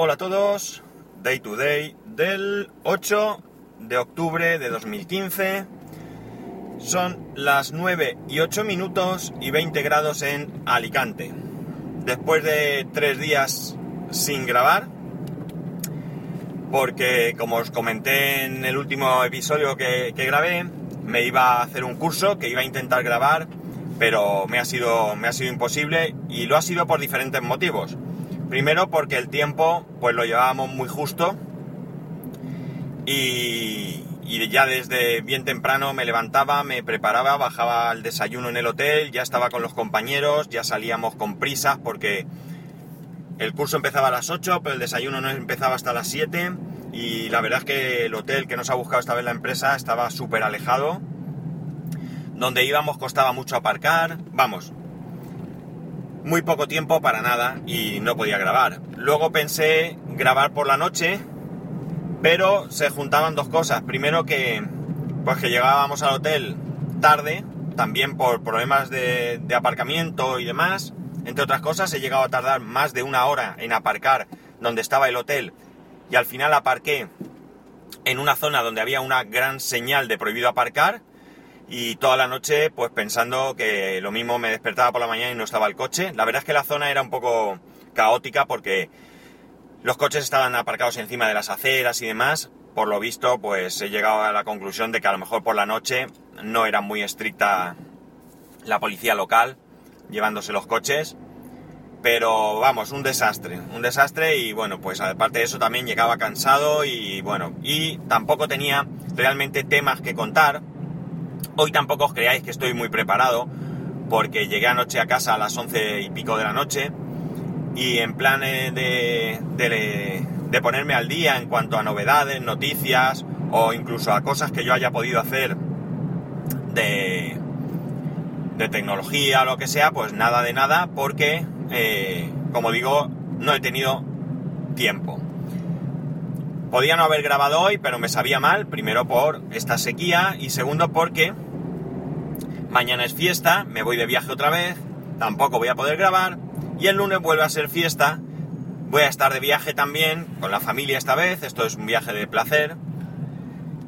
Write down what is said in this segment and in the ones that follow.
Hola a todos, Day to Day del 8 de octubre de 2015. Son las 9 y 8 minutos y 20 grados en Alicante. Después de tres días sin grabar, porque como os comenté en el último episodio que, que grabé, me iba a hacer un curso que iba a intentar grabar, pero me ha sido, me ha sido imposible y lo ha sido por diferentes motivos. Primero porque el tiempo pues lo llevábamos muy justo. Y, y, ya desde bien temprano me levantaba, me preparaba, bajaba al desayuno en el hotel, ya estaba con los compañeros, ya salíamos con prisas porque el curso empezaba a las 8, pero el desayuno no empezaba hasta las 7 y la verdad es que el hotel que nos ha buscado esta vez la empresa estaba súper alejado. Donde íbamos costaba mucho aparcar, vamos, muy poco tiempo para nada y no podía grabar. Luego pensé grabar por la noche, pero se juntaban dos cosas. Primero que, pues que llegábamos al hotel tarde, también por problemas de, de aparcamiento y demás. Entre otras cosas, he llegado a tardar más de una hora en aparcar donde estaba el hotel y al final aparqué en una zona donde había una gran señal de prohibido aparcar y toda la noche pues pensando que lo mismo me despertaba por la mañana y no estaba el coche. La verdad es que la zona era un poco caótica porque los coches estaban aparcados encima de las aceras y demás. Por lo visto pues he llegado a la conclusión de que a lo mejor por la noche no era muy estricta la policía local llevándose los coches. Pero vamos, un desastre, un desastre y bueno, pues aparte de eso también llegaba cansado y bueno, y tampoco tenía realmente temas que contar Hoy tampoco os creáis que estoy muy preparado, porque llegué anoche a casa a las once y pico de la noche y en plan de, de, de, ponerme al día en cuanto a novedades, noticias o incluso a cosas que yo haya podido hacer de, de tecnología o lo que sea, pues nada de nada, porque, eh, como digo, no he tenido tiempo. Podía no haber grabado hoy, pero me sabía mal, primero por esta sequía y segundo porque Mañana es fiesta, me voy de viaje otra vez, tampoco voy a poder grabar. Y el lunes vuelve a ser fiesta. Voy a estar de viaje también, con la familia esta vez, esto es un viaje de placer.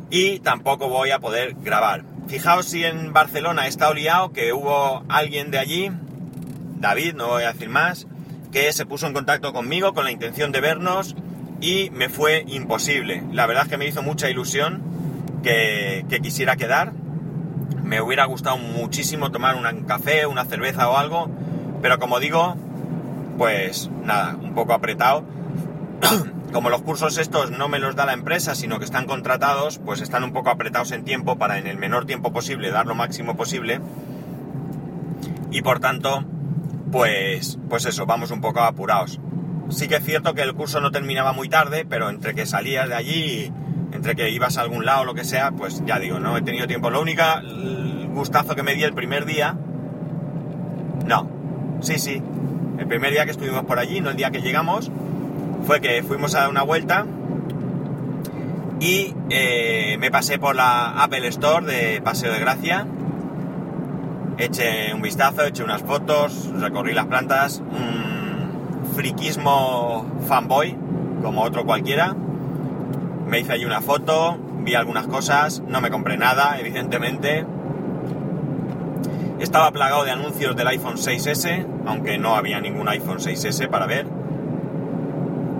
Y tampoco voy a poder grabar. Fijaos si en Barcelona está liado, que hubo alguien de allí, David, no voy a decir más, que se puso en contacto conmigo con la intención de vernos y me fue imposible. La verdad es que me hizo mucha ilusión que, que quisiera quedar me hubiera gustado muchísimo tomar un café, una cerveza o algo, pero como digo, pues nada, un poco apretado. como los cursos estos no me los da la empresa, sino que están contratados, pues están un poco apretados en tiempo para en el menor tiempo posible dar lo máximo posible. Y por tanto, pues, pues eso, vamos un poco apurados. Sí que es cierto que el curso no terminaba muy tarde, pero entre que salías de allí entre que ibas a algún lado o lo que sea, pues ya digo, no he tenido tiempo. Lo único gustazo que me di el primer día, no, sí, sí, el primer día que estuvimos por allí, no el día que llegamos, fue que fuimos a dar una vuelta y eh, me pasé por la Apple Store de Paseo de Gracia, eché un vistazo, eché unas fotos, recorrí las plantas, friquismo fanboy, como otro cualquiera me hice allí una foto, vi algunas cosas, no me compré nada, evidentemente. Estaba plagado de anuncios del iPhone 6S, aunque no había ningún iPhone 6S para ver.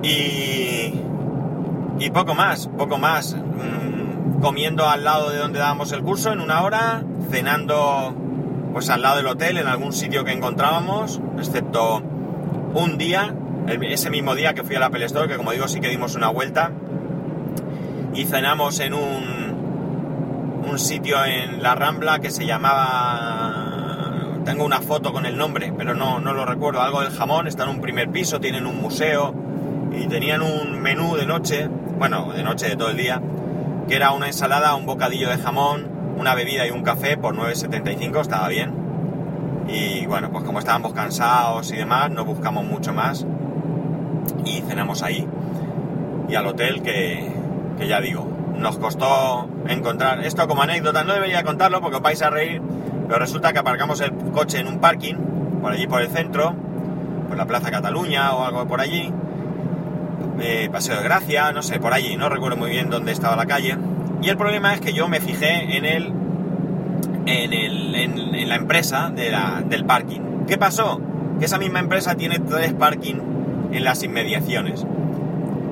Y, y poco más, poco más. Mm, comiendo al lado de donde dábamos el curso en una hora, cenando pues al lado del hotel, en algún sitio que encontrábamos, excepto un día, ese mismo día que fui al Apple Store, que como digo sí que dimos una vuelta y cenamos en un, un sitio en la Rambla que se llamaba... Tengo una foto con el nombre, pero no, no lo recuerdo. Algo del jamón, está en un primer piso, tienen un museo y tenían un menú de noche, bueno, de noche de todo el día, que era una ensalada, un bocadillo de jamón, una bebida y un café por 9,75, estaba bien. Y bueno, pues como estábamos cansados y demás, no buscamos mucho más y cenamos ahí. Y al hotel que, que ya digo, nos costó encontrar esto como anécdota, no debería contarlo porque os vais a reír, pero resulta que aparcamos el coche en un parking, por allí por el centro, por la Plaza Cataluña o algo por allí, eh, Paseo de Gracia, no sé, por allí, no recuerdo muy bien dónde estaba la calle. Y el problema es que yo me fijé en el. en, el, la empresa del parking. ¿Qué pasó? Que esa misma empresa tiene tres parking en las inmediaciones.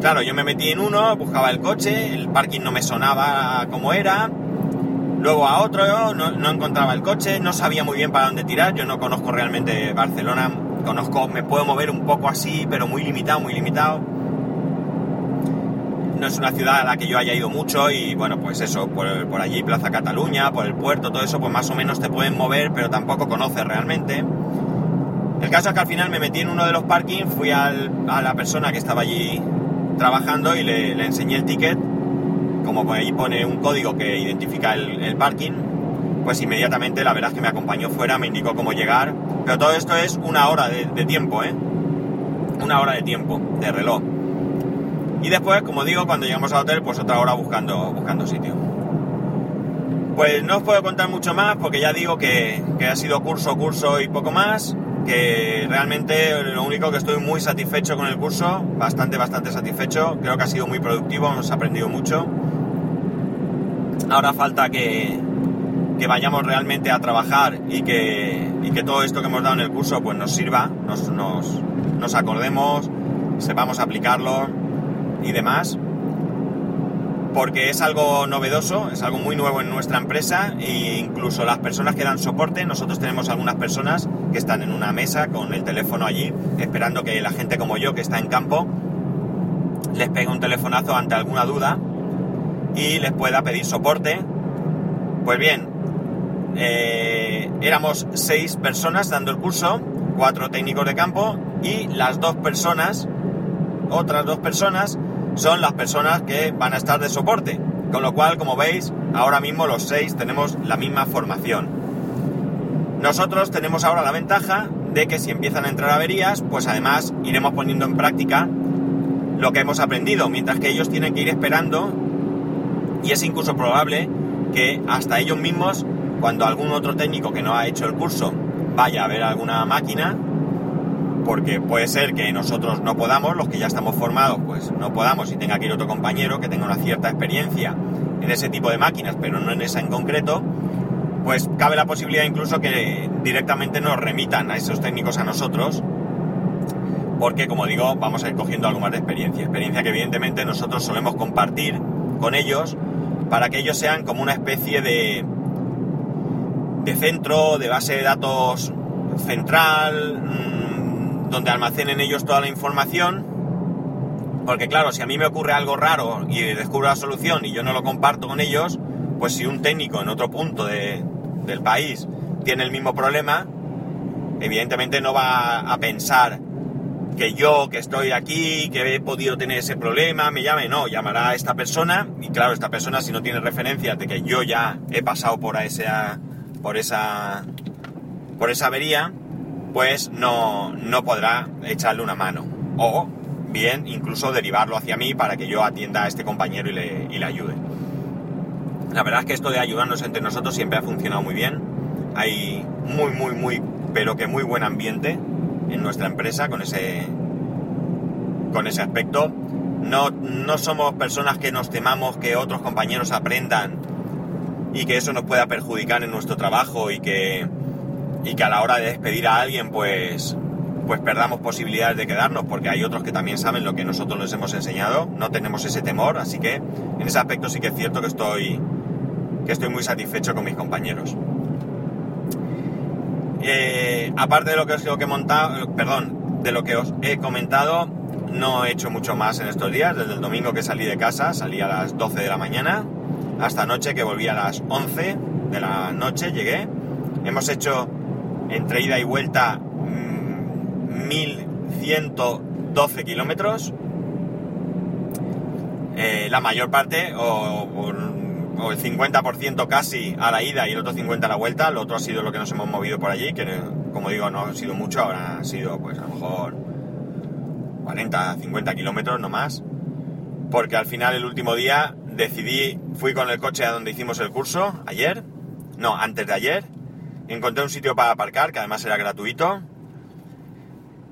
Claro, yo me metí en uno, buscaba el coche, el parking no me sonaba como era. Luego a otro no, no encontraba el coche, no sabía muy bien para dónde tirar. Yo no conozco realmente Barcelona, conozco, me puedo mover un poco así, pero muy limitado, muy limitado. No es una ciudad a la que yo haya ido mucho y bueno, pues eso, por, allí Plaza Cataluña, por el puerto, todo eso, pues más o menos te pueden mover, pero tampoco conoces realmente. El caso es que al final me metí en uno de los parkings, fui a la persona que estaba allí trabajando y le, enseñé el ticket, como ahí pone un código que identifica el, parking, pues inmediatamente la verdad es que me acompañó fuera, me indicó cómo llegar, pero todo esto es una hora de, tiempo, ¿eh? Una hora de tiempo, de reloj. Y después, como digo, cuando llegamos al hotel, pues otra hora buscando, buscando sitio. Pues no os puedo contar mucho más porque ya digo que, que ha sido curso, curso y poco más que realmente lo único que estoy muy satisfecho con el curso, bastante, bastante satisfecho, creo que ha sido muy productivo, hemos aprendido mucho. Ahora falta que, que vayamos realmente a trabajar y que, y que, todo esto que hemos dado en el curso pues nos sirva, nos, nos, nos acordemos, sepamos aplicarlo y demás porque es algo novedoso, es algo muy nuevo en nuestra empresa e incluso las personas que dan soporte, nosotros tenemos algunas personas que están en una mesa con el teléfono allí, esperando que la gente como yo que está en campo les pegue un telefonazo ante alguna duda y les pueda pedir soporte. Pues bien, eh, éramos seis personas dando el curso, cuatro técnicos de campo y las dos personas, otras dos personas, son las personas que van a estar de soporte. Con lo cual, como veis, ahora mismo los seis tenemos la misma formación. Nosotros tenemos ahora la ventaja de que si empiezan a entrar averías, pues además iremos poniendo en práctica lo que hemos aprendido, mientras que ellos tienen que ir esperando y es incluso probable que hasta ellos mismos, cuando algún otro técnico que no ha hecho el curso vaya a ver alguna máquina, porque puede ser que nosotros no podamos, los que ya estamos formados, pues no podamos y tenga que ir otro compañero que tenga una cierta experiencia en ese tipo de máquinas, pero no en esa en concreto, pues cabe la posibilidad incluso que directamente nos remitan a esos técnicos a nosotros, porque como digo, vamos a ir cogiendo algo más de experiencia, experiencia que evidentemente nosotros solemos compartir con ellos para que ellos sean como una especie de, de centro, de base de datos central, mm, donde almacenen ellos toda la información, porque claro, si a mí me ocurre algo raro y descubro la solución y yo no lo comparto con ellos, pues si un técnico en otro punto de, del país tiene el mismo problema, evidentemente no va a pensar que yo, que estoy aquí, que he podido tener ese problema, me llame, no, llamará a esta persona y claro, esta persona si no tiene referencias de que yo ya he pasado por esa, por esa, por esa avería, pues no, no podrá echarle una mano. O bien incluso derivarlo hacia mí para que yo atienda a este compañero y le, y le ayude. La verdad es que esto de ayudarnos entre nosotros siempre ha funcionado muy bien. Hay muy, muy, muy, pero que muy buen ambiente en nuestra empresa con ese, con ese aspecto. No, no somos personas que nos temamos que otros compañeros aprendan y que eso nos pueda perjudicar en nuestro trabajo y que, y que a la hora de despedir a alguien pues, pues perdamos posibilidades de quedarnos porque hay otros que también saben lo que nosotros les hemos enseñado. No tenemos ese temor, así que en ese aspecto sí que es cierto que estoy, que estoy muy satisfecho con mis compañeros. Eh, aparte de lo que os he montado, perdón, de lo que os he comentado, no he hecho mucho más en estos días. Desde el domingo que salí de casa, salí a las 12 de la mañana, hasta anoche que volví a las 11 de la noche, llegué. Hemos hecho entre ida y vuelta 1112 mm, kilómetros. Eh, la mayor parte, o, o el 50% casi a la ida y el otro 50% a la vuelta. Lo otro ha sido lo que nos hemos movido por allí, que como digo no ha sido mucho, ahora ha sido pues a lo mejor 40, 50 kilómetros, no más. Porque al final el último día decidí, fui con el coche a donde hicimos el curso, ayer, no, antes de ayer, encontré un sitio para aparcar, que además era gratuito,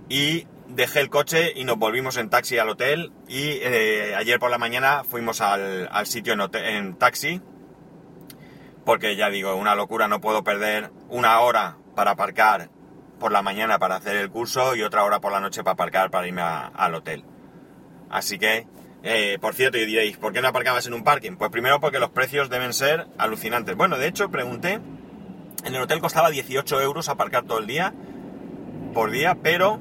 y dejé el coche y nos volvimos en taxi al hotel y eh, ayer por la mañana fuimos al, sitio en, en, taxi porque ya digo, una locura, no puedo perder una hora para aparcar por la mañana para hacer el curso y otra hora por la noche para aparcar para irme al hotel. Así que, eh, por cierto, y diréis, ¿por qué no aparcabas en un parking? Pues primero porque los precios deben ser alucinantes. Bueno, de hecho, pregunté, en el hotel costaba 18 euros aparcar todo el día, por día, pero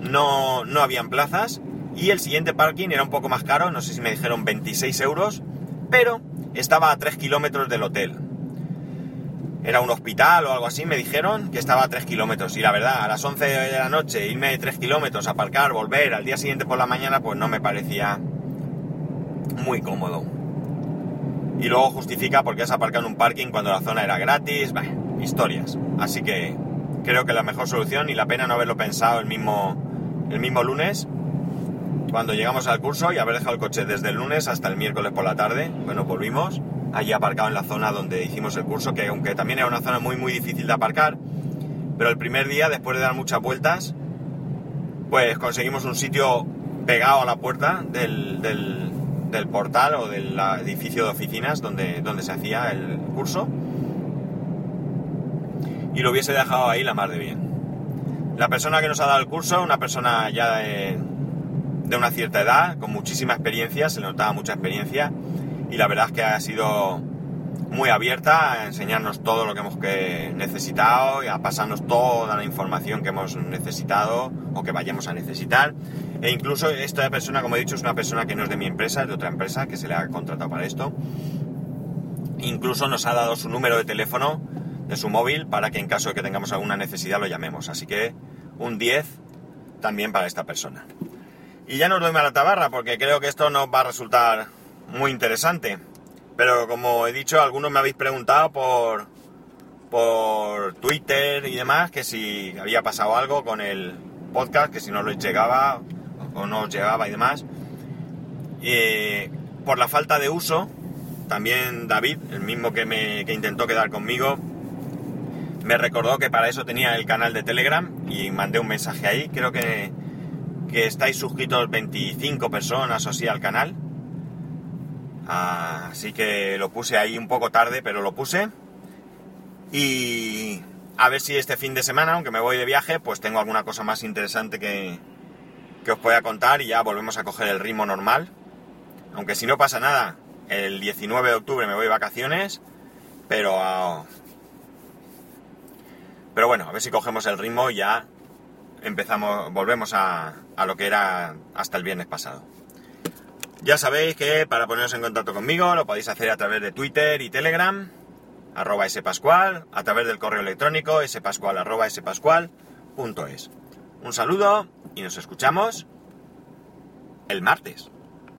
no, no habían plazas y el siguiente parking era un poco más caro, no sé si me dijeron 26 euros, pero estaba a 3 kilómetros del hotel. Era un hospital o algo así, me dijeron que estaba a 3 kilómetros. Y la verdad, a las 11 de la noche, irme 3 kilómetros, aparcar, volver, al día siguiente por la mañana, pues no me parecía muy cómodo. Y luego justifica porque has aparcado en un parking cuando la zona era gratis, bah, historias. Así que creo que la mejor solución y la pena no haberlo pensado el mismo el mismo lunes, cuando llegamos al curso y haber dejado el coche desde el lunes hasta el miércoles por la tarde, bueno, volvimos, allí aparcado en la zona donde hicimos el curso, que aunque también era una zona muy muy difícil de aparcar, pero el primer día, después de dar muchas vueltas, pues conseguimos un sitio pegado a la puerta del, del, portal o del edificio de oficinas donde, donde se hacía el curso y lo hubiese dejado ahí la más de bien. La persona que nos ha dado el curso, una persona ya de, una cierta edad, con muchísima experiencia, se notaba mucha experiencia y la verdad es que ha sido muy abierta a enseñarnos todo lo que hemos necesitado y a pasarnos toda la información que hemos necesitado o que vayamos a necesitar. E incluso esta persona, como he dicho, es una persona que no es de mi empresa, es de otra empresa que se le ha contratado para esto. Incluso nos ha dado su número de teléfono de su móvil para que en caso de que tengamos alguna necesidad lo llamemos. Así que un 10 también para esta persona. Y ya no os doy la tabarra porque creo que esto nos va a resultar muy interesante. Pero como he dicho, algunos me habéis preguntado por, por Twitter y demás que si había pasado algo con el podcast, que si no lo llegaba o no os llegaba y demás. Y por la falta de uso, también David, el mismo que, me, que intentó quedar conmigo, me recordó que para eso tenía el canal de Telegram y mandé un mensaje ahí. Creo que, que estáis suscritos 25 personas o así al canal. Así que lo puse ahí un poco tarde, pero lo puse. Y a ver si este fin de semana, aunque me voy de viaje, pues tengo alguna cosa más interesante que, que os pueda contar y ya volvemos a coger el ritmo normal. Aunque si no pasa nada, el 19 de octubre me voy de vacaciones, pero pero bueno, a ver si cogemos el ritmo y ya empezamos, volvemos a, lo que era hasta el viernes pasado. Ya sabéis que para poneros en contacto conmigo lo podéis hacer a través de Twitter y Telegram, arroba spascual, a través del correo electrónico spascual arroba spascual.es. Un saludo y nos escuchamos el martes.